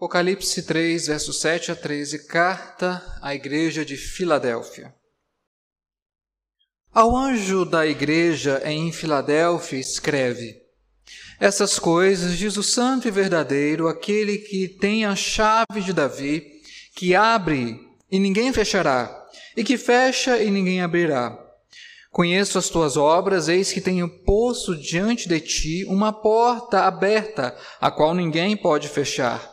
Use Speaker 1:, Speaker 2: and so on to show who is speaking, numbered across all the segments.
Speaker 1: Apocalipse 3, versos 7 a 13, carta à igreja de Filadélfia. Ao anjo da igreja em Filadélfia escreve: Essas coisas diz o santo e verdadeiro, aquele que tem a chave de Davi, que abre e ninguém fechará, e que fecha e ninguém abrirá. Conheço as tuas obras, eis que tenho posto diante de ti uma porta aberta, a qual ninguém pode fechar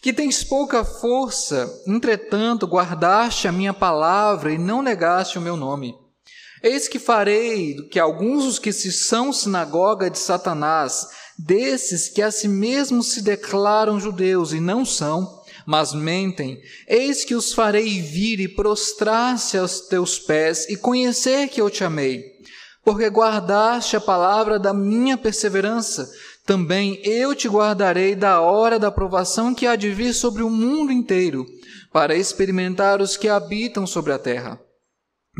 Speaker 1: que tens pouca força, entretanto guardaste a minha palavra e não negaste o meu nome. Eis que farei que alguns dos que se são sinagoga de Satanás, desses que a si mesmos se declaram judeus e não são, mas mentem, eis que os farei vir e prostrar-se aos teus pés e conhecer que eu te amei, porque guardaste a palavra da minha perseverança, também eu te guardarei da hora da provação que há de vir sobre o mundo inteiro, para experimentar os que habitam sobre a terra.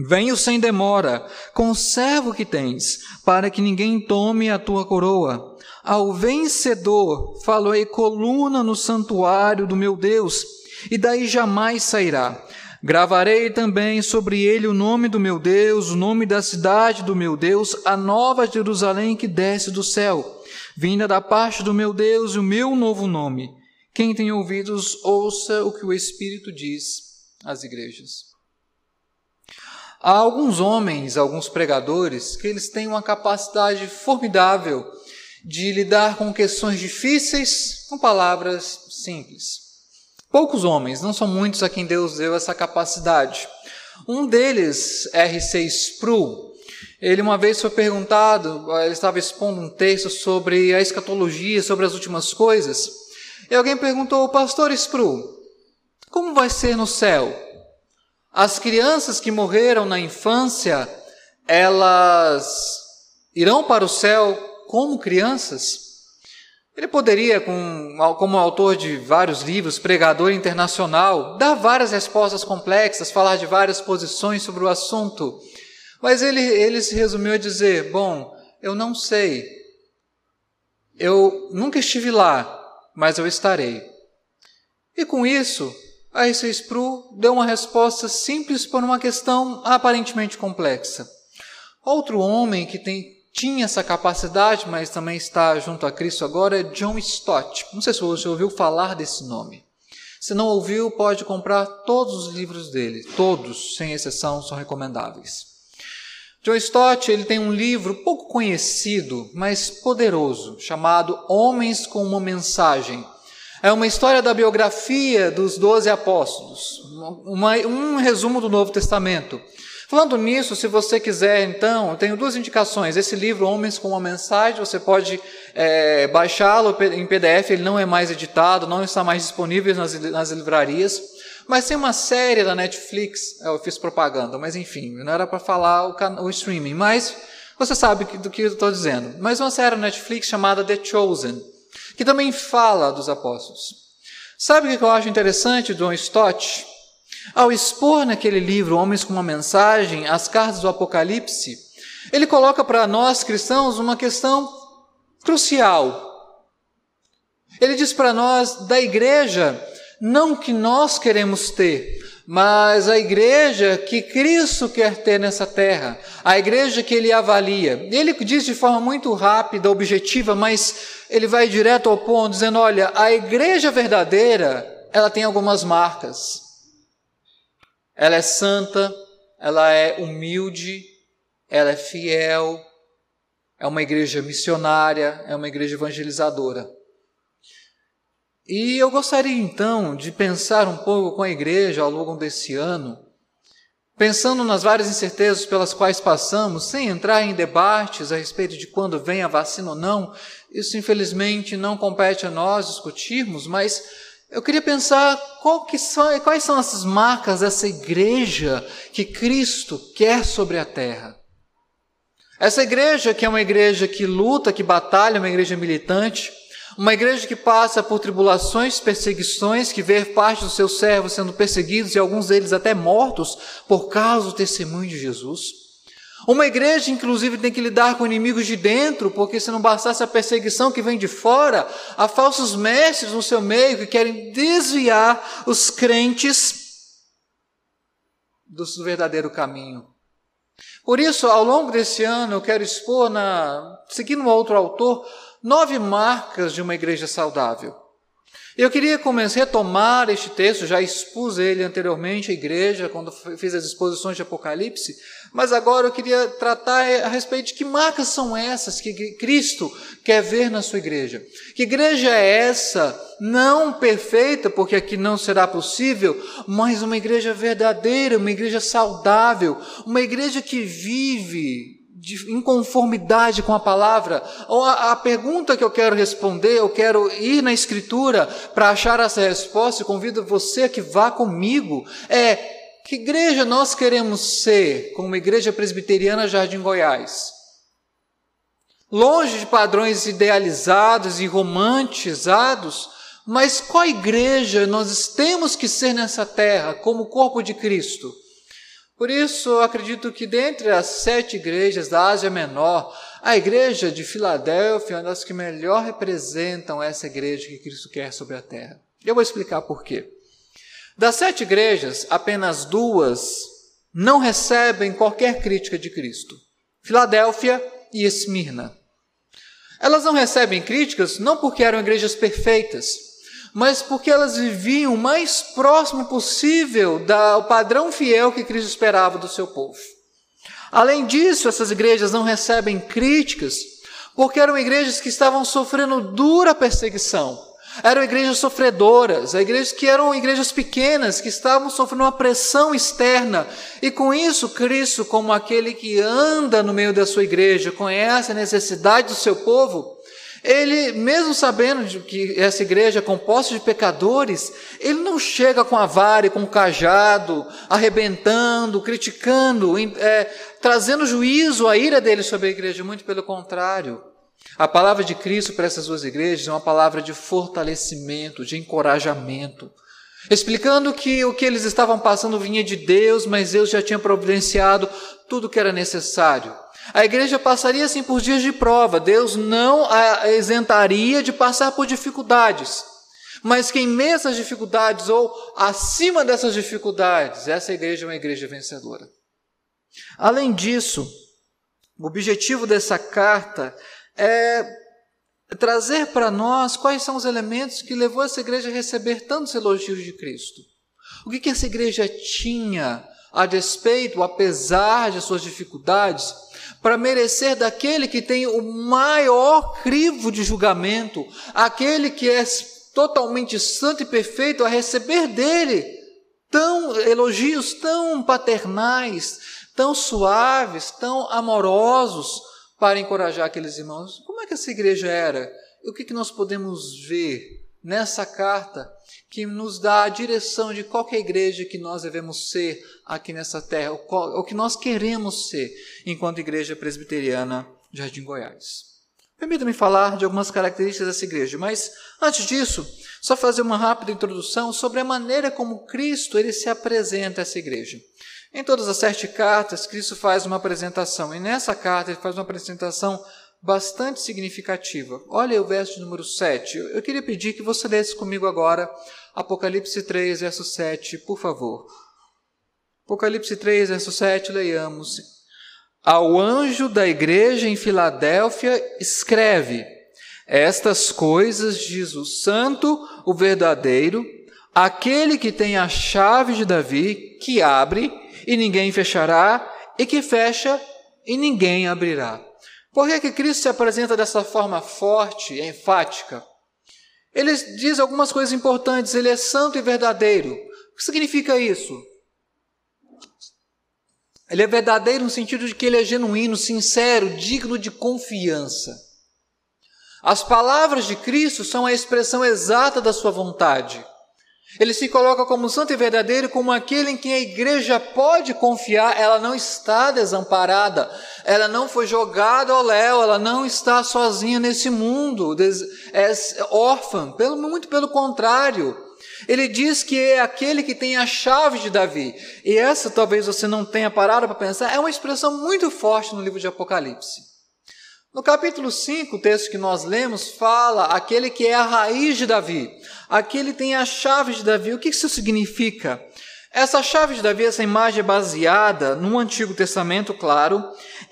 Speaker 1: Venho sem demora, conserva o que tens, para que ninguém tome a tua coroa. Ao vencedor, falei coluna no santuário do meu Deus, e daí jamais sairá. Gravarei também sobre ele o nome do meu Deus, o nome da cidade do meu Deus, a nova Jerusalém que desce do céu vinda da parte do meu Deus, o meu novo nome. Quem tem ouvidos, ouça o que o Espírito diz às igrejas. Há alguns homens, alguns pregadores, que eles têm uma capacidade formidável de lidar com questões difíceis com palavras simples. Poucos homens, não são muitos a quem Deus deu essa capacidade. Um deles, R.C. Sproul, ele uma vez foi perguntado, ele estava expondo um texto sobre a escatologia, sobre as últimas coisas, e alguém perguntou, pastor Spru, como vai ser no céu? As crianças que morreram na infância, elas irão para o céu como crianças? Ele poderia, como autor de vários livros, pregador internacional, dar várias respostas complexas, falar de várias posições sobre o assunto. Mas ele, ele se resumiu a dizer: Bom, eu não sei. Eu nunca estive lá, mas eu estarei. E com isso, a R.C. Spru deu uma resposta simples para uma questão aparentemente complexa. Outro homem que tem, tinha essa capacidade, mas também está junto a Cristo agora, é John Stott. Não sei se você ouviu falar desse nome. Se não ouviu, pode comprar todos os livros dele. Todos, sem exceção, são recomendáveis. John Stott ele tem um livro pouco conhecido, mas poderoso, chamado Homens com uma Mensagem. É uma história da biografia dos doze apóstolos, uma, um resumo do Novo Testamento. Falando nisso, se você quiser, então, eu tenho duas indicações. Esse livro, Homens com uma Mensagem, você pode é, baixá-lo em PDF, ele não é mais editado, não está mais disponível nas, nas livrarias. Mas tem uma série da Netflix, eu fiz propaganda, mas enfim, não era para falar o, o, streaming, mas você sabe do que eu estou dizendo. Mas uma série da Netflix chamada The Chosen, que também fala dos apóstolos. Sabe o que eu acho interessante do John Stott? Ao expor naquele livro Homens com uma Mensagem, as cartas do Apocalipse, ele coloca para nós cristãos uma questão crucial. Ele diz para nós da igreja não que nós queremos ter, mas a igreja que Cristo quer ter nessa terra, a igreja que ele avalia. Ele diz de forma muito rápida, objetiva, mas ele vai direto ao ponto, dizendo: olha, a igreja verdadeira, ela tem algumas marcas. Ela é santa, ela é humilde, ela é fiel, é uma igreja missionária, é uma igreja evangelizadora. E eu gostaria então de pensar um pouco com a igreja ao longo desse ano, pensando nas várias incertezas pelas quais passamos, sem entrar em debates a respeito de quando vem a vacina ou não, isso infelizmente não compete a nós discutirmos, mas eu queria pensar que são, quais são essas marcas dessa igreja que Cristo quer sobre a terra. Essa igreja que é uma igreja que luta, que batalha, uma igreja militante, uma igreja que passa por tribulações, perseguições, que vê parte dos seus servos sendo perseguidos e alguns deles até mortos por causa do testemunho de Jesus. Uma igreja, inclusive, tem que lidar com inimigos de dentro, porque se não bastasse a perseguição que vem de fora, há falsos mestres no seu meio que querem desviar os crentes do verdadeiro caminho. Por isso, ao longo desse ano, eu quero expor, na, seguindo um outro autor, nove marcas de uma igreja saudável. Eu queria começar a retomar este texto, já expus ele anteriormente à igreja, quando fiz as exposições de Apocalipse, mas agora eu queria tratar a respeito de que marcas são essas que Cristo quer ver na sua igreja. Que igreja é essa, não perfeita, porque aqui não será possível, mas uma igreja verdadeira, uma igreja saudável, uma igreja que vive de inconformidade com a palavra, a, a, pergunta que eu quero responder, eu quero ir na Escritura para achar essa resposta, e convido você que vá comigo, é que igreja nós queremos ser como igreja presbiteriana Jardim Goiás? Longe de padrões idealizados e romantizados, mas qual igreja nós temos que ser nessa terra como corpo de Cristo? Por isso, acredito que dentre as sete igrejas da Ásia Menor, a igreja de Filadélfia é uma das que melhor representam essa igreja que Cristo quer sobre a terra. Eu vou explicar por quê. Das sete igrejas, apenas duas não recebem qualquer crítica de Cristo: Filadélfia e Esmirna. Elas não recebem críticas não porque eram igrejas perfeitas, mas porque elas viviam o mais próximo possível do padrão fiel que Cristo esperava do seu povo. Além disso, essas igrejas não recebem críticas porque eram igrejas que estavam sofrendo dura perseguição. Eram igrejas sofredoras, igrejas que eram igrejas pequenas, que estavam sofrendo uma pressão externa. E com isso, Cristo, como aquele que anda no meio da sua igreja, conhece a necessidade do seu povo, ele, mesmo sabendo que essa igreja é composta de pecadores, ele não chega com a vara e com o cajado, arrebentando, criticando, é, trazendo juízo, a ira dele sobre a igreja, muito pelo contrário. A palavra de Cristo para essas duas igrejas é uma palavra de fortalecimento, de encorajamento, explicando que o que eles estavam passando vinha de Deus, mas Deus já tinha providenciado tudo o que era necessário. A igreja passaria assim por dias de prova, Deus não a isentaria de passar por dificuldades. Mas que em meio a essas dificuldades ou acima dessas dificuldades, essa igreja é uma igreja vencedora. Além disso, o objetivo dessa carta é trazer para nós quais são os elementos que levou essa igreja a receber tantos elogios de Cristo. O que, que essa igreja tinha a despeito, apesar de suas dificuldades, para merecer daquele que tem o maior crivo de julgamento, aquele que é totalmente santo e perfeito, a receber dele tão elogios tão paternais, tão suaves, tão amorosos para encorajar aqueles irmãos. Como é que essa igreja era? E o que, que nós podemos ver nessa carta que nos dá a direção de qualquer igreja que nós devemos ser aqui nessa terra, o que nós queremos ser enquanto igreja presbiteriana Jardim Goiás. Permita-me falar de algumas características dessa igreja, mas antes disso, só fazer uma rápida introdução sobre a maneira como Cristo ele se apresenta a essa igreja. Em todas as sete cartas, Cristo faz uma apresentação, e nessa carta ele faz uma apresentação bastante significativa. Olha o verso número 7. Eu queria pedir que você lesse comigo agora Apocalipse 3, verso 7, por favor. Apocalipse 3, verso 7, leiamos. Ao anjo da igreja em Filadélfia, escreve: Estas coisas diz o Santo, o verdadeiro, aquele que tem a chave de Davi, que abre e ninguém fechará, e que fecha e ninguém abrirá. Por que, que Cristo se apresenta dessa forma forte e enfática? Ele diz algumas coisas importantes, ele é santo e verdadeiro. O que significa isso? Ele é verdadeiro no sentido de que ele é genuíno, sincero, digno de confiança. As palavras de Cristo são a expressão exata da sua vontade. Ele se coloca como santo e verdadeiro, como aquele em quem a igreja pode confiar, ela não está desamparada, ela não foi jogada ao léu, ela não está sozinha nesse mundo, é órfã, pelo, muito pelo contrário. Ele diz que é aquele que tem a chave de Davi. E essa talvez você não tenha parado para pensar, é uma expressão muito forte no livro de Apocalipse. No capítulo 5, o texto que nós lemos fala aquele que é a raiz de Davi, aquele que tem a chave de Davi. O que isso significa? Essa chave de Davi, essa imagem é baseada no Antigo Testamento, claro,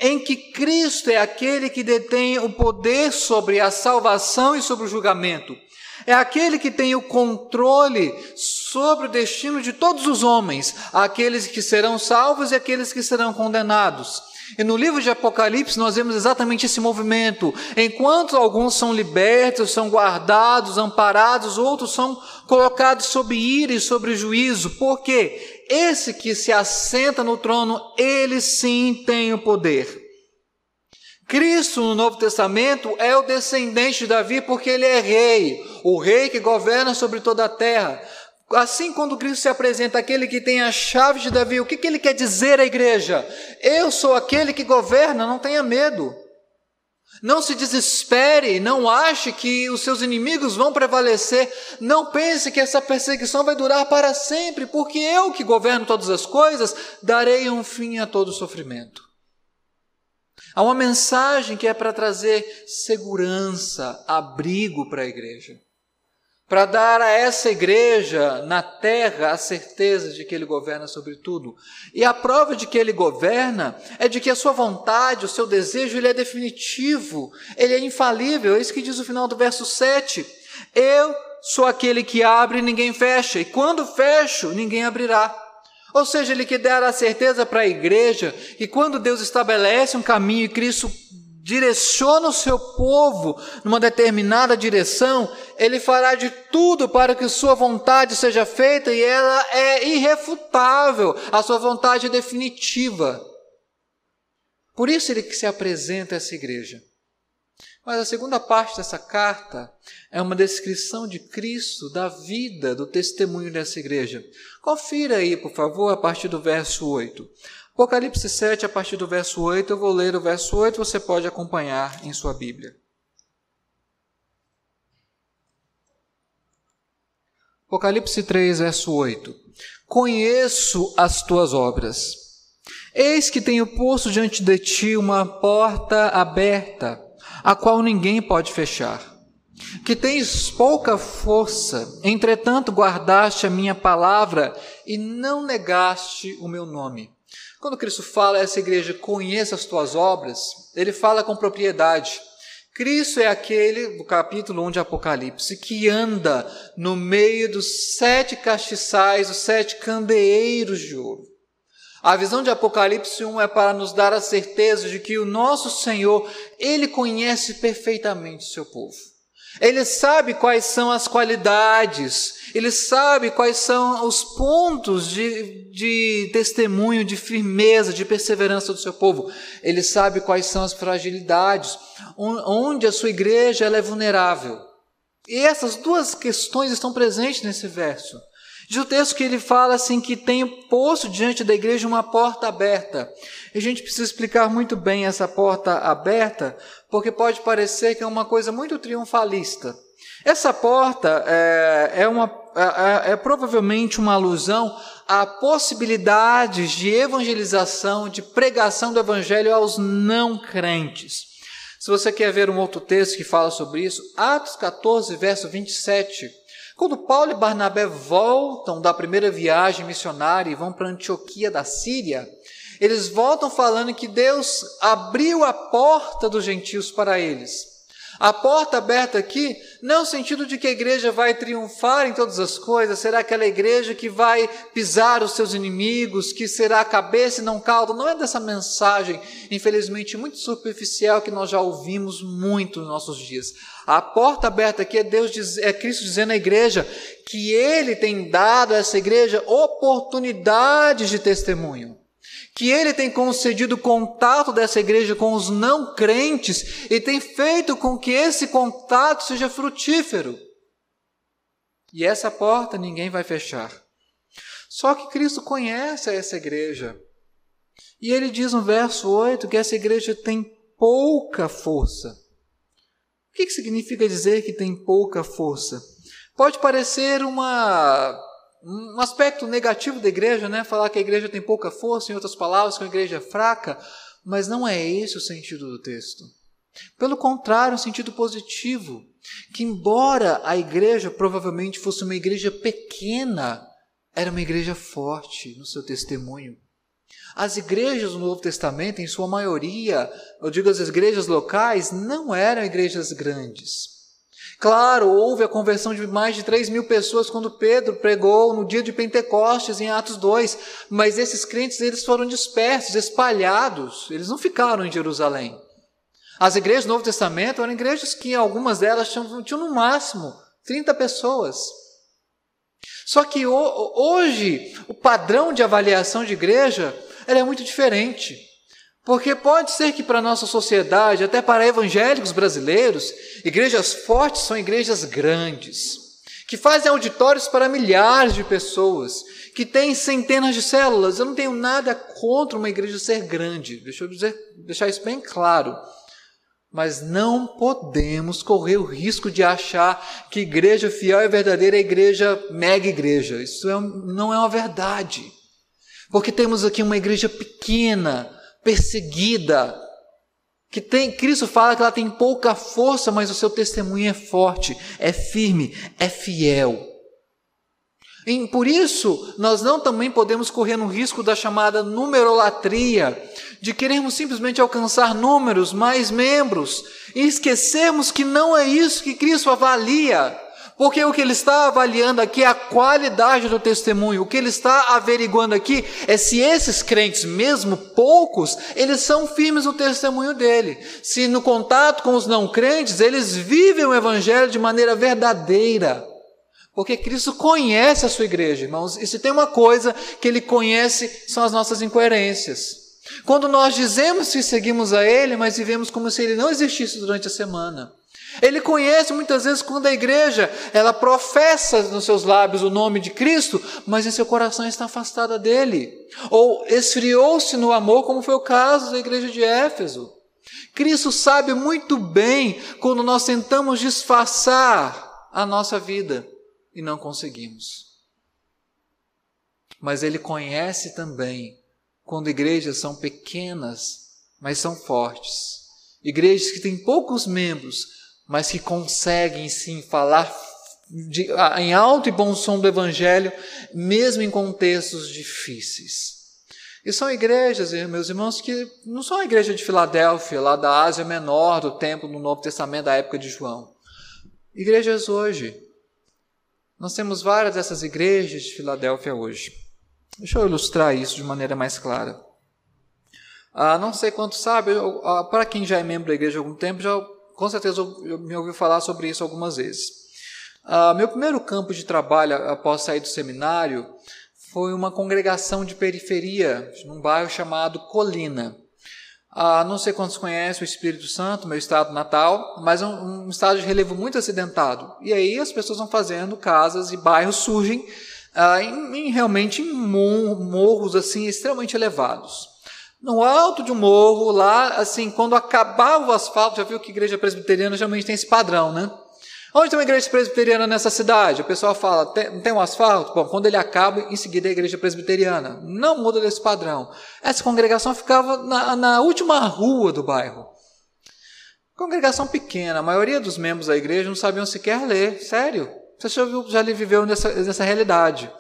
Speaker 1: em que Cristo é aquele que detém o poder sobre a salvação e sobre o julgamento. É aquele que tem o controle sobre o destino de todos os homens, aqueles que serão salvos e aqueles que serão condenados. E no livro de Apocalipse nós vemos exatamente esse movimento. Enquanto alguns são libertos, são guardados, amparados, outros são colocados sob ira e sobre juízo. Porque esse que se assenta no trono, ele sim tem o poder. Cristo no Novo Testamento é o descendente de Davi porque ele é rei, o rei que governa sobre toda a terra. Assim, quando Cristo se apresenta aquele que tem a chave de Davi, o que, que ele quer dizer à igreja? Eu sou aquele que governa, não tenha medo. Não se desespere, não ache que os seus inimigos vão prevalecer, não pense que essa perseguição vai durar para sempre, porque eu que governo todas as coisas, darei um fim a todo sofrimento. Há uma mensagem que é para trazer segurança, abrigo para a igreja para dar a essa igreja na terra a certeza de que ele governa sobre tudo. E a prova de que ele governa é de que a sua vontade, o seu desejo, ele é definitivo, ele é infalível. É isso que diz o final do verso 7. Eu sou aquele que abre e ninguém fecha, e quando fecho, ninguém abrirá. Ou seja, ele quer dar a certeza para a igreja que quando Deus estabelece um caminho e Cristo direciona o seu povo numa determinada direção, ele fará de tudo para que sua vontade seja feita e ela é irrefutável, a sua vontade é definitiva. Por isso ele que se apresenta a essa igreja. Mas a segunda parte dessa carta é uma descrição de Cristo, da vida, do testemunho dessa igreja. Confira aí, por favor, a partir do verso 8. Apocalipse 7, a partir do verso 8, eu vou ler o verso 8, você pode acompanhar em sua Bíblia. Apocalipse 3, verso 8. Conheço as tuas obras. Eis que tenho posto diante de ti uma porta aberta, a qual ninguém pode fechar. Que tens pouca força, entretanto guardaste a minha palavra e não negaste o meu nome. Quando Cristo fala a essa igreja, conheça as tuas obras, ele fala com propriedade. Cristo é aquele, do capítulo 1 de Apocalipse, que anda no meio dos sete castiçais, os sete candeeiros de ouro. A visão de Apocalipse 1 é para nos dar a certeza de que o nosso Senhor, Ele conhece perfeitamente o seu povo. Ele sabe quais são as qualidades, ele sabe quais são os pontos de, de testemunho, de firmeza, de perseverança do seu povo. Ele sabe quais são as fragilidades, onde a sua igreja é vulnerável. E essas duas questões estão presentes nesse verso. Diz o texto que ele fala assim que tem posto diante da igreja uma porta aberta. E a gente precisa explicar muito bem essa porta aberta, porque pode parecer que é uma coisa muito triunfalista. Essa porta é, é, uma, é, é, é provavelmente uma alusão a possibilidades de evangelização, de pregação do evangelho aos não crentes. Se você quer ver um outro texto que fala sobre isso, Atos 14, verso 27. Quando Paulo e Barnabé voltam da primeira viagem missionária e vão para Antioquia da Síria, eles voltam falando que Deus abriu a porta dos gentios para eles. A porta aberta aqui, não no sentido de que a igreja vai triunfar em todas as coisas, será aquela igreja que vai pisar os seus inimigos, que será a cabeça e não cauda. Não é dessa mensagem, infelizmente, muito superficial que nós já ouvimos muito nos nossos dias. A porta aberta aqui é Deus, é Cristo dizendo à igreja que Ele tem dado a essa igreja oportunidades de testemunho que ele tem concedido contato dessa igreja com os não crentes e tem feito com que esse contato seja frutífero. E essa porta ninguém vai fechar. Só que Cristo conhece essa igreja. E ele diz no verso 8 que essa igreja tem pouca força. O que significa dizer que tem pouca força? Pode parecer uma, um aspecto negativo da igreja, né? Falar que a igreja tem pouca força, em outras palavras, que a igreja é fraca, mas não é esse o sentido do texto. Pelo contrário, um sentido positivo, que embora a igreja provavelmente fosse uma igreja pequena, era uma igreja forte no seu testemunho. As igrejas do Novo Testamento, em sua maioria, eu digo as igrejas locais, não eram igrejas grandes. Claro, houve a conversão de mais de 3 mil pessoas quando Pedro pregou no dia de Pentecostes, em Atos 2, mas esses crentes eles foram dispersos, espalhados, eles não ficaram em Jerusalém. As igrejas do Novo Testamento eram igrejas que algumas delas tinham, tinham no máximo 30 pessoas. Só que hoje o padrão de avaliação de igreja é muito diferente. Porque pode ser que para a nossa sociedade, até para evangélicos brasileiros, igrejas fortes são igrejas grandes, que fazem auditórios para milhares de pessoas, que têm centenas de células. Eu não tenho nada contra uma igreja ser grande, deixa eu dizer, deixar isso bem claro. Mas não podemos correr o risco de achar que igreja fiel e verdadeira é igreja mega igreja. Isso é, não é uma verdade. Porque temos aqui uma igreja pequena, perseguida, que tem, Cristo fala que ela tem pouca força, mas o seu testemunho é forte, é firme, é fiel. E por isso, nós não também podemos correr no risco da chamada numerolatria, de querermos simplesmente alcançar números, mais membros, e esquecermos que não é isso que Cristo avalia. Porque o que ele está avaliando aqui é a qualidade do testemunho. O que ele está averiguando aqui é se esses crentes, mesmo poucos, eles são firmes no testemunho dele. Se no contato com os não crentes, eles vivem o evangelho de maneira verdadeira. Porque Cristo conhece a sua igreja, irmãos. E se tem uma coisa que ele conhece, são as nossas incoerências. Quando nós dizemos que seguimos a Ele, mas vivemos como se Ele não existisse durante a semana. Ele conhece muitas vezes quando a igreja ela professa nos seus lábios o nome de Cristo, mas em seu coração está afastada dele, ou esfriou-se no amor, como foi o caso da igreja de Éfeso. Cristo sabe muito bem quando nós tentamos disfarçar a nossa vida e não conseguimos. Mas ele conhece também quando igrejas são pequenas, mas são fortes. Igrejas que têm poucos membros, mas que conseguem sim falar de, em alto e bom som do Evangelho, mesmo em contextos difíceis. E são igrejas, meus irmãos, que não são a igreja de Filadélfia, lá da Ásia Menor, do templo no Novo Testamento da época de João. Igrejas hoje. Nós temos várias dessas igrejas de Filadélfia hoje. Deixa eu ilustrar isso de maneira mais clara. Ah, não sei quanto sabe, ah, para quem já é membro da igreja há algum tempo, já com certeza eu me ouviu falar sobre isso algumas vezes. Uh, meu primeiro campo de trabalho após sair do seminário foi uma congregação de periferia, num bairro chamado Colina. Uh, não sei quantos conhecem o Espírito Santo, meu estado natal, mas é um, um, estado de relevo muito acidentado. E aí as pessoas vão fazendo casas e bairros surgem uh, em, em, realmente em morros assim extremamente elevados. No alto de um morro, lá, assim, quando acabava o asfalto, já viu que igreja presbiteriana geralmente tem esse padrão, né? Onde tem uma igreja presbiteriana nessa cidade? O pessoal fala, tem, tem um asfalto? Bom, quando ele acaba, em seguida é a igreja presbiteriana. Não muda desse padrão. Essa congregação ficava na, na última rua do bairro. Congregação pequena, a maioria dos membros da igreja não sabiam sequer ler, sério. Você já, viu, já viveu nessa, nessa realidade.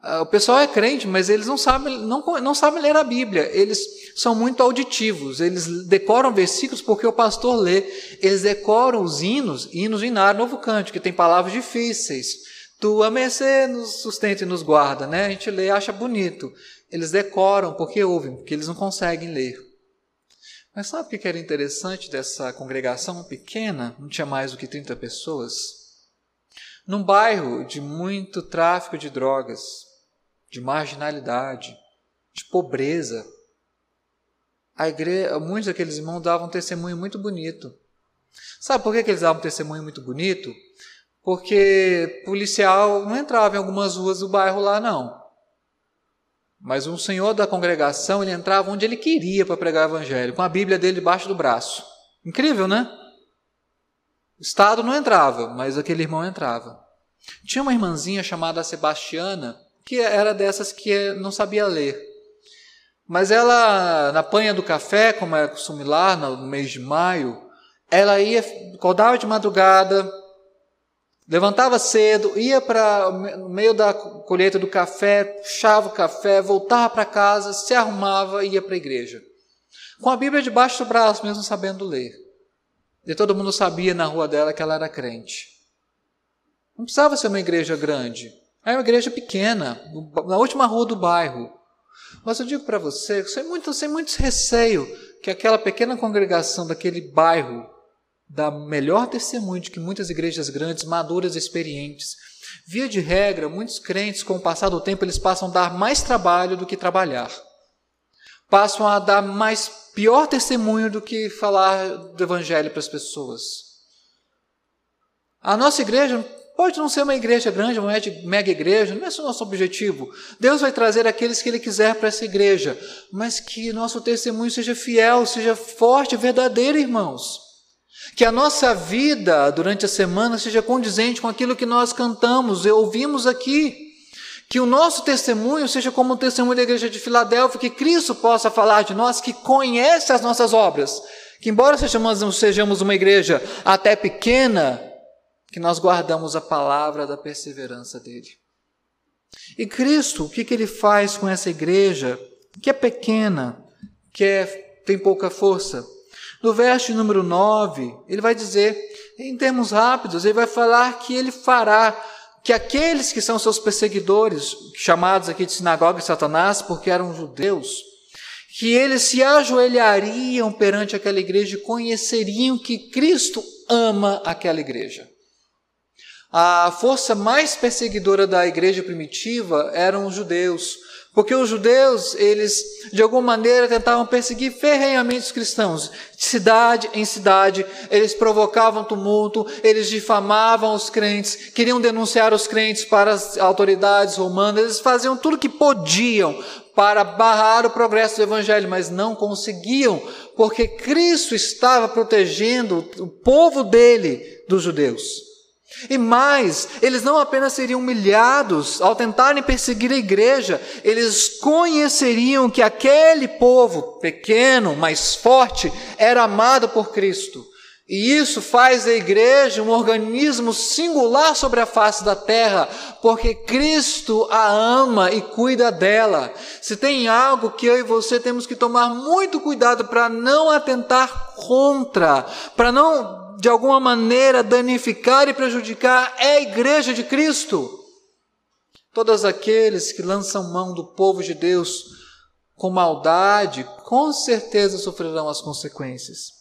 Speaker 1: Ah, o pessoal é crente, mas eles não sabem, não, não sabem ler a Bíblia. Eles são muito auditivos. Eles decoram versículos porque o pastor lê. Eles decoram os hinos, hinos Inário, Novo Cântico, que tem palavras difíceis. Tua mercê nos sustenta e nos guarda, né? A gente lê acha bonito. Eles decoram porque ouvem, porque eles não conseguem ler. Mas sabe o que era interessante dessa congregação pequena? Não tinha mais do que 30 pessoas. Num bairro de muito tráfico de drogas, de marginalidade, de pobreza. A igreja, muitos daqueles irmãos davam um testemunho muito bonito. Sabe por que, que eles davam um testemunho muito bonito? Porque policial não entrava em algumas ruas do bairro lá, não. Mas um senhor da congregação, ele entrava onde ele queria para pregar o evangelho, com a Bíblia dele debaixo do braço. Incrível, né? O Estado não entrava, mas aquele irmão entrava. Tinha uma irmãzinha chamada Sebastiana, que era dessas que não sabia ler. Mas ela, na panha do café, como era costume lá, no mês de maio, ela ia, acordava de madrugada, levantava cedo, ia para o meio da colheita do café, puxava o café, voltava para casa, se arrumava e ia para a igreja. Com a Bíblia debaixo do braço, mesmo sabendo ler. E todo mundo sabia na rua dela que ela era crente. Não precisava ser uma igreja grande. Era uma igreja pequena, na última rua do bairro. Mas eu digo para você, sem muito, sem muito receio, que aquela pequena congregação daquele bairro dá melhor testemunho de que muitas igrejas grandes, maduras e experientes. Via de regra, muitos crentes, com o passar do tempo, eles passam a dar mais trabalho do que trabalhar. Passam a dar mais pior testemunho do que falar do evangelho para as pessoas. A nossa igreja Pode não ser uma igreja grande, uma mega igreja, não é esse o nosso objetivo. Deus vai trazer aqueles que Ele quiser para essa igreja, mas que nosso testemunho seja fiel, seja forte, verdadeiro, irmãos. Que a nossa vida durante a semana seja condizente com aquilo que nós cantamos e ouvimos aqui. Que o nosso testemunho seja como o testemunho da igreja de Filadélfia, que Cristo possa falar de nós, que conhece as nossas obras. Que, embora sejamos, sejamos uma igreja até pequena, que nós guardamos a palavra da perseverança dele. E Cristo, o que, que ele faz com essa igreja que é pequena, que é, tem pouca força? No verso número 9, ele vai dizer, em termos rápidos, ele vai falar que ele fará que aqueles que são seus perseguidores, chamados aqui de sinagoga de Satanás, porque eram judeus, que eles se ajoelhariam perante aquela igreja e conheceriam que Cristo ama aquela igreja. A força mais perseguidora da igreja primitiva eram os judeus, porque os judeus, eles de alguma maneira tentavam perseguir ferrenhamente os cristãos. De cidade em cidade, eles provocavam tumulto, eles difamavam os crentes, queriam denunciar os crentes para as autoridades romanas, eles faziam tudo o que podiam para barrar o progresso do evangelho, mas não conseguiam, porque Cristo estava protegendo o povo dele dos judeus. E mais, eles não apenas seriam humilhados ao tentarem perseguir a igreja, eles conheceriam que aquele povo pequeno, mas forte, era amado por Cristo. E isso faz da igreja um organismo singular sobre a face da terra, porque Cristo a ama e cuida dela. Se tem algo que eu e você temos que tomar muito cuidado para não atentar contra, para não de alguma maneira danificar e prejudicar é a igreja de Cristo. Todos aqueles que lançam mão do povo de Deus com maldade, com certeza sofrerão as consequências.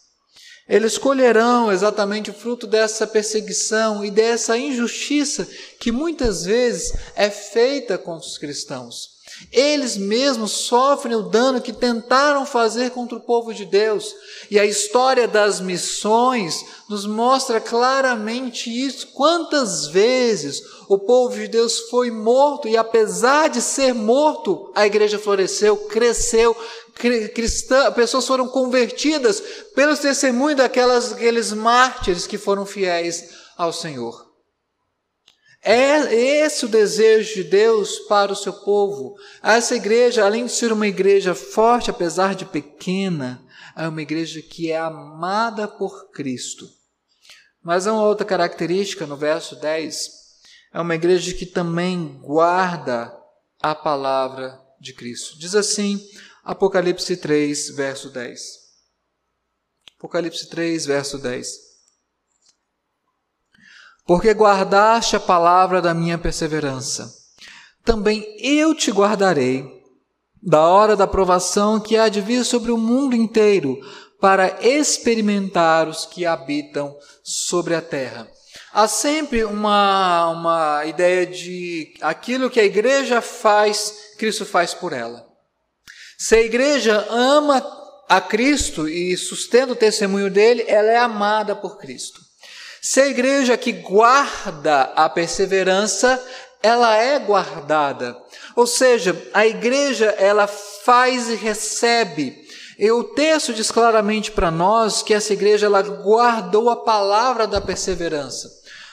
Speaker 1: Eles colherão exatamente o fruto dessa perseguição e dessa injustiça que muitas vezes é feita contra os cristãos. Eles mesmos sofrem o dano que tentaram fazer contra o povo de Deus. E a história das missões nos mostra claramente isso. Quantas vezes o povo de Deus foi morto e, apesar de ser morto, a igreja floresceu, cresceu, cristã, pessoas foram convertidas pelos testemunhos daquelas, daqueles mártires que foram fiéis ao Senhor. É esse o desejo de Deus para o seu povo. Essa igreja, além de ser uma igreja forte, apesar de pequena, é uma igreja que é amada por Cristo. Mas há uma outra característica no verso 10, é uma igreja que também guarda a palavra de Cristo. Diz assim, Apocalipse 3, verso 10. Apocalipse 3, verso 10 porque guardaste a palavra da minha perseverança. Também eu te guardarei da hora da provação que há de vir sobre o mundo inteiro, para experimentar os que habitam sobre a terra. Há sempre uma, uma ideia de aquilo que a igreja faz, Cristo faz por ela. Se a igreja ama a Cristo e sustenta o testemunho dele, ela é amada por Cristo. Se a igreja que guarda a perseverança, ela é guardada. Ou seja, a igreja ela faz e recebe. E o texto diz claramente para nós que essa igreja ela guardou a palavra da perseverança.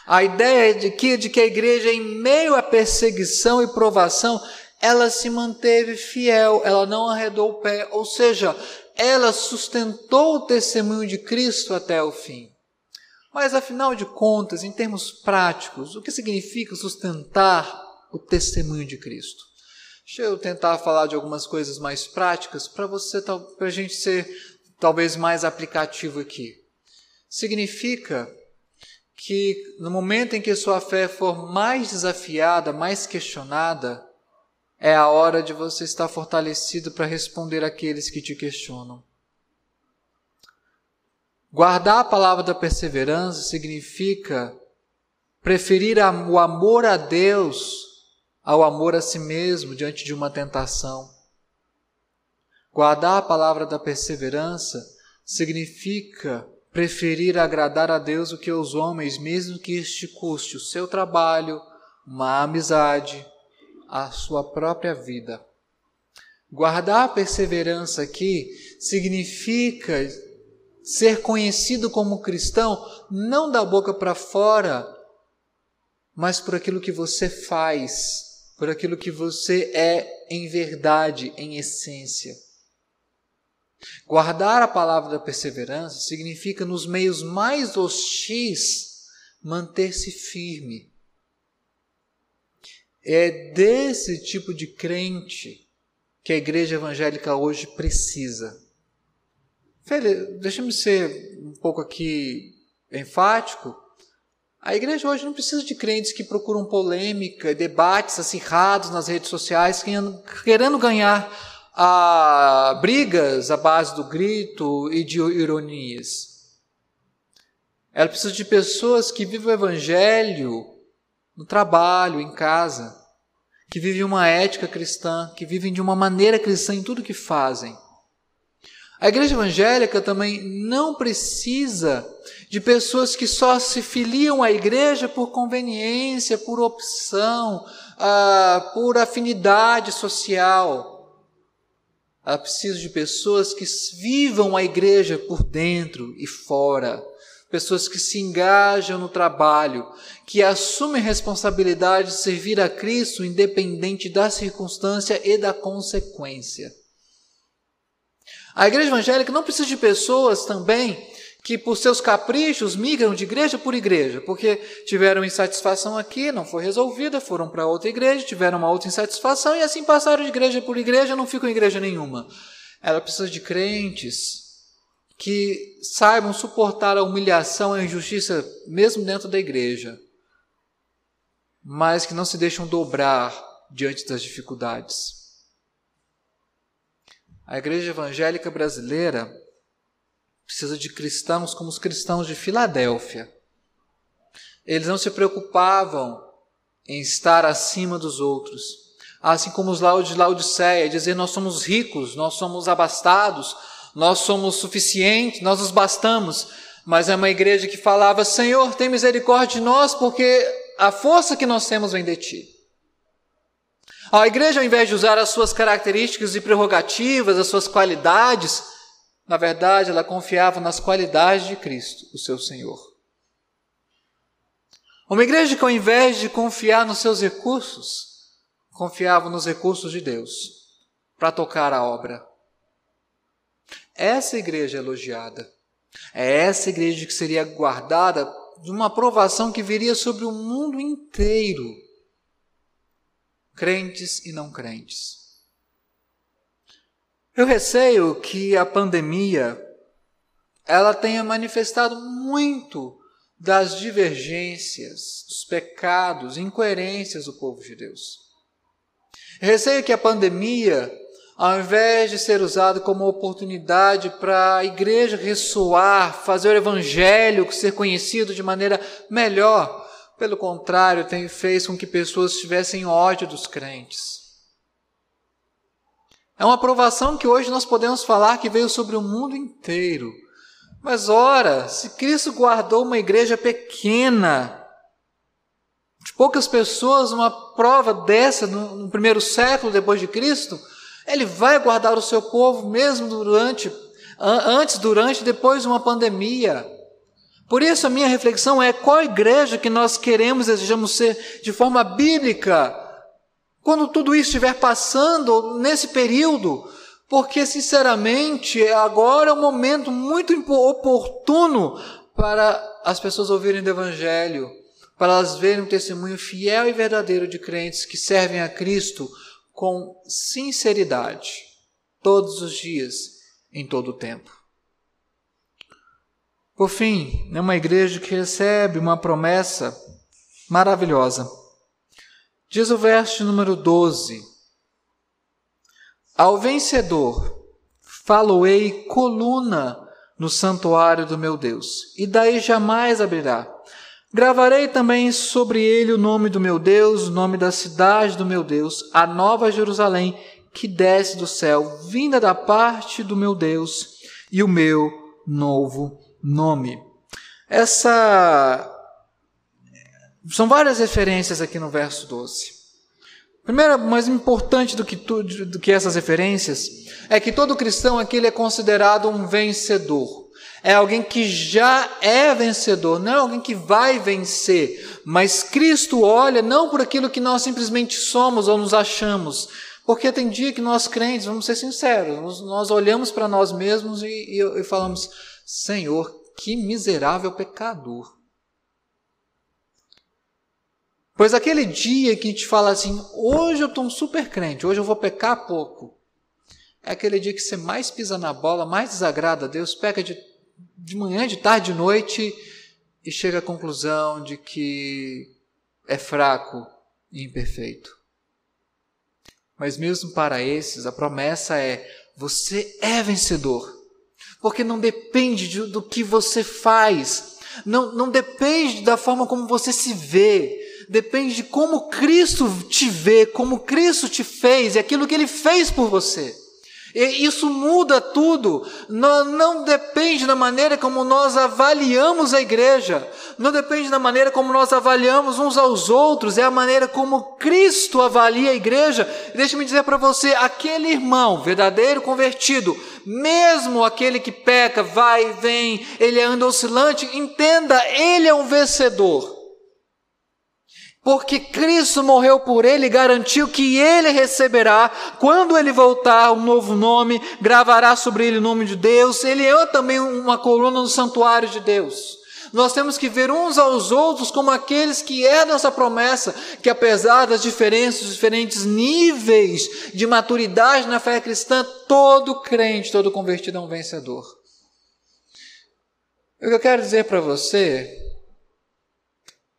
Speaker 1: A ideia de que, de que a igreja, em meio à perseguição e provação, ela se manteve fiel, ela não arredou o pé, ou seja, ela sustentou o testemunho de Cristo até o fim. Mas afinal de contas, em termos práticos, o que significa sustentar o testemunho de Cristo? Deixa eu tentar falar de algumas coisas mais práticas para você, para a gente ser talvez mais aplicativo aqui. Significa que no momento em que sua fé for mais desafiada, mais questionada, é a hora de você estar fortalecido para responder àqueles que te questionam. Guardar a palavra da perseverança significa preferir o amor a Deus ao amor a si mesmo diante de uma tentação. Guardar a palavra da perseverança significa preferir agradar a Deus do que aos homens, mesmo que este custe o seu trabalho, uma amizade, a sua própria vida. Guardar a perseverança aqui significa ser conhecido como cristão não da boca para fora, mas por aquilo que você faz, por aquilo que você é em verdade, em essência. Guardar a palavra da perseverança significa, nos meios mais hostis, manter-se firme. É desse tipo de crente que a igreja evangélica hoje precisa. Deixa-me ser um pouco aqui enfático. A igreja hoje não precisa de crentes que procuram polêmica, debates acirrados nas redes sociais, querendo ganhar a brigas à base do grito e de ironias. Ela precisa de pessoas que vivem o evangelho no trabalho, em casa, que vivem uma ética cristã, que vivem de uma maneira cristã em tudo que fazem. A igreja evangélica também não precisa de pessoas que só se filiam à igreja por conveniência, por opção, ah, por afinidade social. Ela precisa de pessoas que vivam a igreja por dentro e fora, pessoas que se engajam no trabalho, que assumem responsabilidade de servir a Cristo independente da circunstância e da consequência. A igreja evangélica não precisa de pessoas também que por seus caprichos migram de igreja por igreja, porque tiveram insatisfação aqui, não foi resolvida, foram para outra igreja, tiveram uma outra insatisfação e assim passaram de igreja por igreja, não ficam em igreja nenhuma. Ela precisa de crentes que saibam suportar a humilhação a injustiça mesmo dentro da igreja, mas que não se deixam dobrar diante das dificuldades. A igreja evangélica brasileira precisa de cristãos como os cristãos de Filadélfia. Eles não se preocupavam em estar acima dos outros, assim como os de Laodiceia, dizer nós somos ricos, nós somos abastados, nós somos suficientes, nós nos bastamos. Mas é uma igreja que falava: Senhor, tem misericórdia de nós, porque a força que nós temos vem de ti. A igreja, ao invés de usar as suas características e prerrogativas, as suas qualidades, na verdade, ela confiava nas qualidades de Cristo, o seu Senhor. Uma igreja que, ao invés de confiar nos seus recursos, confiava nos recursos de Deus para tocar a obra. Essa igreja é elogiada. É essa igreja que seria guardada de uma aprovação que viria sobre o mundo inteiro. Crentes e não crentes. Eu receio que a pandemia ela tenha manifestado muito das divergências, dos pecados, incoerências do povo de Deus. Eu receio que a pandemia, ao invés de ser usada como oportunidade para a igreja ressoar, fazer o evangelho ser conhecido de maneira melhor, pelo contrário, tem feito com que pessoas tivessem ódio dos crentes. É uma aprovação que hoje nós podemos falar que veio sobre o mundo inteiro. Mas ora, se Cristo guardou uma igreja pequena, de poucas pessoas, uma prova dessa no, no primeiro século depois de Cristo, ele vai guardar o seu povo mesmo durante, antes, durante e depois de uma pandemia. Por isso, a minha reflexão é qual igreja que nós queremos, desejamos ser de forma bíblica, quando tudo isso estiver passando nesse período, porque, sinceramente, agora é um momento muito oportuno para as pessoas ouvirem do Evangelho, para elas verem um testemunho fiel e verdadeiro de crentes que servem a Cristo com sinceridade, todos os dias, em todo o tempo. Por fim, é uma igreja que recebe uma promessa maravilhosa. Diz o verso número 12: Ao vencedor faloei coluna no santuário do meu Deus, e daí jamais abrirá. Gravarei também sobre ele o nome do meu Deus, o nome da cidade do meu Deus, a nova Jerusalém, que desce do céu, vinda da parte do meu Deus, e o meu novo nome. Essa são várias referências aqui no verso 12. Primeiro, mais importante do que, tudo, do que essas referências, é que todo cristão aqui ele é considerado um vencedor. É alguém que já é vencedor, não é alguém que vai vencer. Mas Cristo olha não por aquilo que nós simplesmente somos ou nos achamos. Porque tem dia que nós crentes, vamos ser sinceros, nós, nós olhamos para nós mesmos e, e, e falamos: Senhor, que miserável pecador. Pois aquele dia que te fala assim, hoje eu estou um super crente, hoje eu vou pecar pouco, é aquele dia que você mais pisa na bola, mais desagrada a Deus, peca de, de manhã, de tarde, de noite e chega à conclusão de que é fraco e imperfeito. Mas mesmo para esses, a promessa é: você é vencedor, porque não depende de, do que você faz, não, não depende da forma como você se vê, depende de como Cristo te vê, como Cristo te fez e aquilo que Ele fez por você. E isso muda tudo. Não, não, depende da maneira como nós avaliamos a igreja. Não depende da maneira como nós avaliamos uns aos outros. É a maneira como Cristo avalia a igreja. Deixe-me dizer para você: aquele irmão verdadeiro convertido, mesmo aquele que peca, vai e vem, ele anda oscilante, entenda, ele é um vencedor. Porque Cristo morreu por ele e garantiu que ele receberá, quando ele voltar, um novo nome, gravará sobre ele o nome de Deus. Ele é também uma coluna no santuário de Deus. Nós temos que ver uns aos outros como aqueles que é nossa promessa, que apesar das diferenças, diferentes níveis de maturidade na fé cristã, todo crente, todo convertido é um vencedor. O que eu quero dizer para você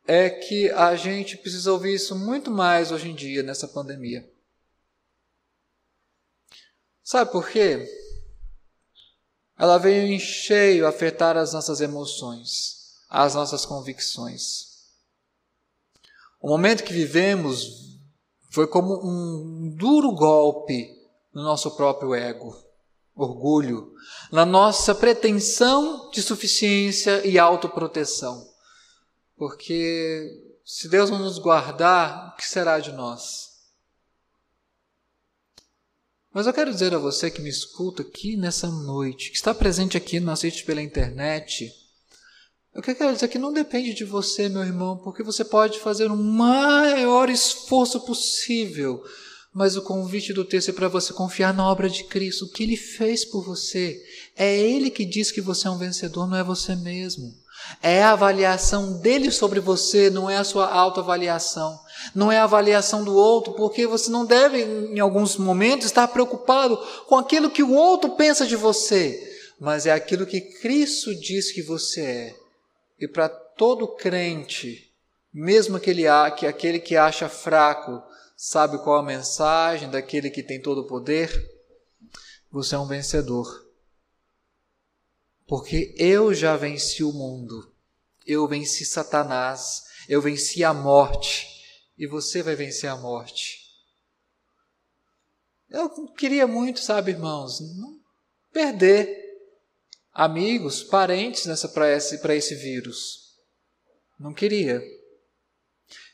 Speaker 1: é que a gente precisa ouvir isso muito mais hoje em dia, nessa pandemia. Sabe por quê? Ela veio em cheio afetar as nossas emoções, as nossas convicções. O momento que vivemos foi como um duro golpe no nosso próprio ego, orgulho, na nossa pretensão de suficiência e autoproteção. Porque se Deus não nos guardar, o que será de nós? Mas eu quero dizer a você que me escuta aqui nessa noite, que está presente aqui, não assiste pela internet, eu quero dizer que não depende de você, meu irmão, porque você pode fazer o maior esforço possível, mas o convite do texto é para você confiar na obra de Cristo, o que ele fez por você. É ele que diz que você é um vencedor, não é você mesmo. É a avaliação dele sobre você, não é a sua autoavaliação. Não é a avaliação do outro, porque você não deve, em alguns momentos, estar preocupado com aquilo que o outro pensa de você, mas é aquilo que Cristo diz que você é. E para todo crente, mesmo aquele, que aquele que acha fraco, sabe qual a mensagem daquele que tem todo o poder? Você é um vencedor. Porque eu já venci o mundo, eu venci Satanás, eu venci a morte, e você vai vencer a morte. Eu queria muito, sabe, irmãos, não perder amigos, parentes nessa para esse, esse vírus. Não queria.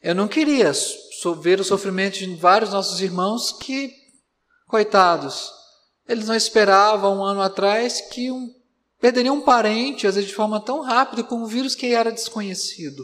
Speaker 1: Eu não queria ver o sofrimento de vários nossos irmãos que, coitados, eles não esperavam um ano atrás que um Perderia um parente, às vezes de forma tão rápida, com um vírus que era desconhecido.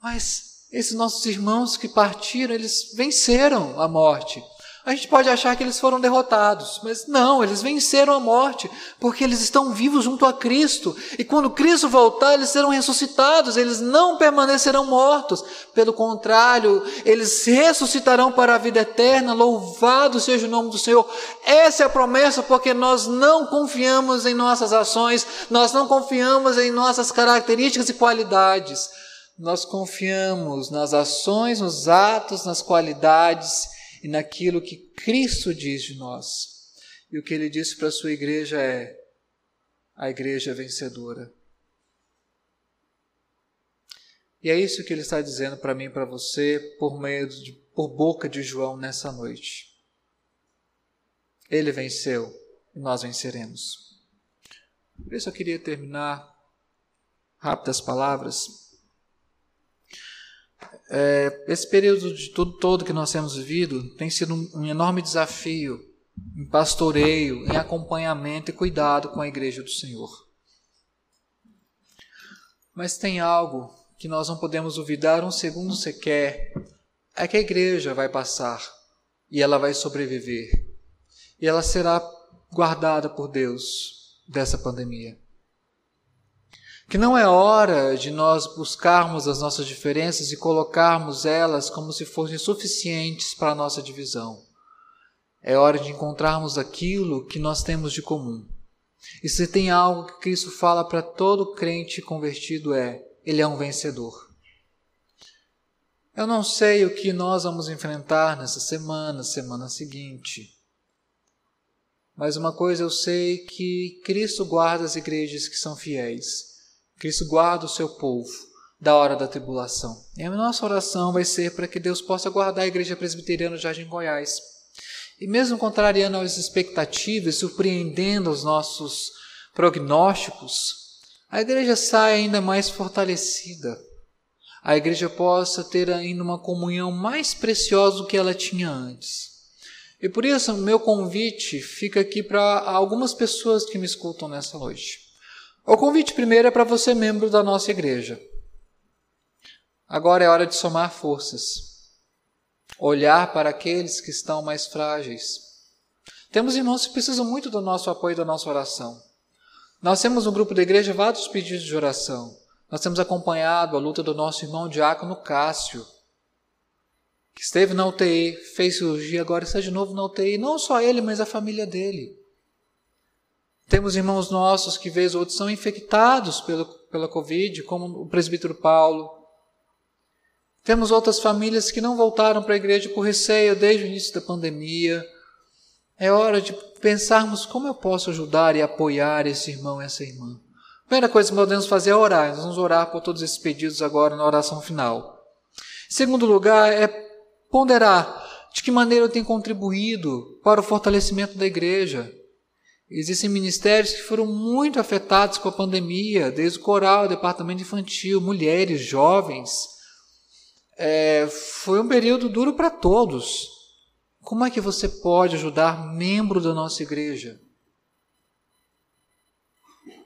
Speaker 1: Mas esses nossos irmãos que partiram, eles venceram a morte. A gente pode achar que eles foram derrotados, mas não, eles venceram a morte, porque eles estão vivos junto a Cristo. E quando Cristo voltar, eles serão ressuscitados, eles não permanecerão mortos. Pelo contrário, eles ressuscitarão para a vida eterna. Louvado seja o nome do Senhor. Essa é a promessa, porque nós não confiamos em nossas ações, nós não confiamos em nossas características e qualidades. Nós confiamos nas ações, nos atos, nas qualidades e naquilo que Cristo diz de nós. E o que ele disse para a sua igreja é: a igreja é vencedora. E é isso que ele está dizendo para mim e para você por meio de, por boca de João nessa noite. Ele venceu e nós venceremos. Por isso eu queria terminar rápidas palavras é, esse período de tudo todo que nós temos vivido tem sido um, um enorme desafio em pastoreio, em acompanhamento e cuidado com a igreja do Senhor. Mas tem algo que nós não podemos duvidar um segundo sequer, é que a igreja vai passar e ela vai sobreviver. E ela será guardada por Deus dessa pandemia que não é hora de nós buscarmos as nossas diferenças e colocarmos elas como se fossem suficientes para a nossa divisão. É hora de encontrarmos aquilo que nós temos de comum. E se tem algo que Cristo fala para todo crente convertido é: ele é um vencedor. Eu não sei o que nós vamos enfrentar nessa semana, semana seguinte. Mas uma coisa eu sei que Cristo guarda as igrejas que são fiéis Cristo guarda o seu povo da hora da tribulação. E a nossa oração vai ser para que Deus possa guardar a Igreja Presbiteriana do Jardim Goiás. E mesmo contrariando as expectativas, surpreendendo os nossos prognósticos, a igreja saia ainda mais fortalecida. A igreja possa ter ainda uma comunhão mais preciosa do que ela tinha antes. E por isso, meu convite fica aqui para algumas pessoas que me escutam nessa noite. O convite primeiro é para você, membro da nossa igreja. Agora é hora de somar forças, olhar para aqueles que estão mais frágeis. Temos irmãos que precisam muito do nosso apoio e da nossa oração. Nós temos no grupo da igreja vários pedidos de oração. Nós temos acompanhado a luta do nosso irmão diácono Cássio, que esteve na UTI, fez cirurgia, agora está de novo na UTI. Não só ele, mas a família dele. Temos irmãos nossos que, vez ou outra, são infectados pelo, pela Covid, como o presbítero Paulo. Temos outras famílias que não voltaram para a igreja por receio desde o início da pandemia. É hora de pensarmos como eu posso ajudar e apoiar esse irmão essa irmã. A primeira coisa que podemos fazer é orar. Nós vamos orar por todos esses pedidos agora na oração final. Em segundo lugar, é ponderar de que maneira eu tenho contribuído para o fortalecimento da igreja. Existem ministérios que foram muito afetados com a pandemia, desde o coral, departamento infantil, mulheres, jovens. É, foi um período duro para todos. Como é que você pode ajudar membro da nossa igreja?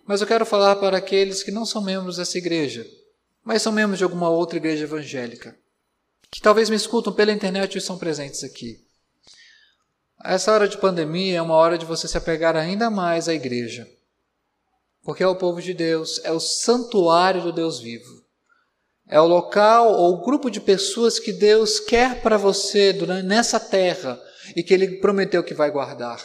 Speaker 1: Mas eu quero falar para aqueles que não são membros dessa igreja, mas são membros de alguma outra igreja evangélica, que talvez me escutam pela internet e estão presentes aqui. Essa hora de pandemia é uma hora de você se apegar ainda mais à igreja. Porque é o povo de Deus, é o santuário do Deus vivo. É o local ou o grupo de pessoas que Deus quer para você durante, nessa terra e que Ele prometeu que vai guardar.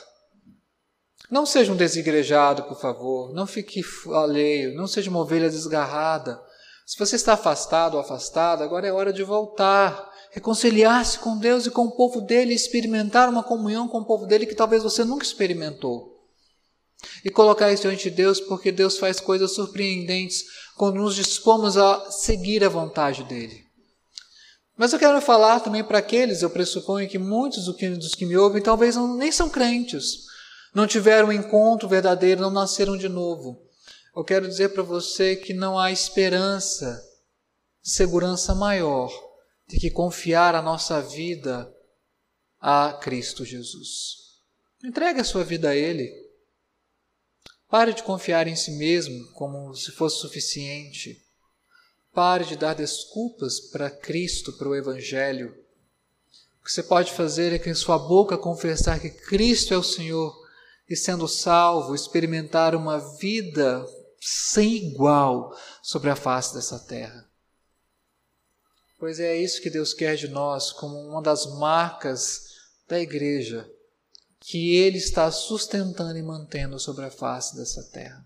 Speaker 1: Não seja um desigrejado, por favor. Não fique alheio. Não seja uma ovelha desgarrada. Se você está afastado ou afastada, agora é hora de voltar reconciliar-se com Deus e com o povo dele, experimentar uma comunhão com o povo dele que talvez você nunca experimentou. E colocar isso diante de Deus, porque Deus faz coisas surpreendentes quando nos dispomos a seguir a vontade dele. Mas eu quero falar também para aqueles, eu pressuponho que muitos dos que, me ouvem talvez não, nem são crentes, não tiveram um encontro verdadeiro, não nasceram de novo. Eu quero dizer para você que não há esperança, segurança maior de que confiar a nossa vida a Cristo Jesus. Entregue a sua vida a Ele. Pare de confiar em si mesmo como se fosse suficiente. Pare de dar desculpas para Cristo, para o Evangelho. O que você pode fazer é que em sua boca confessar que Cristo é o Senhor e, sendo salvo, experimentar uma vida sem igual sobre a face dessa terra. Pois é isso que Deus quer de nós como uma das marcas da igreja que Ele está sustentando e mantendo sobre a face dessa terra.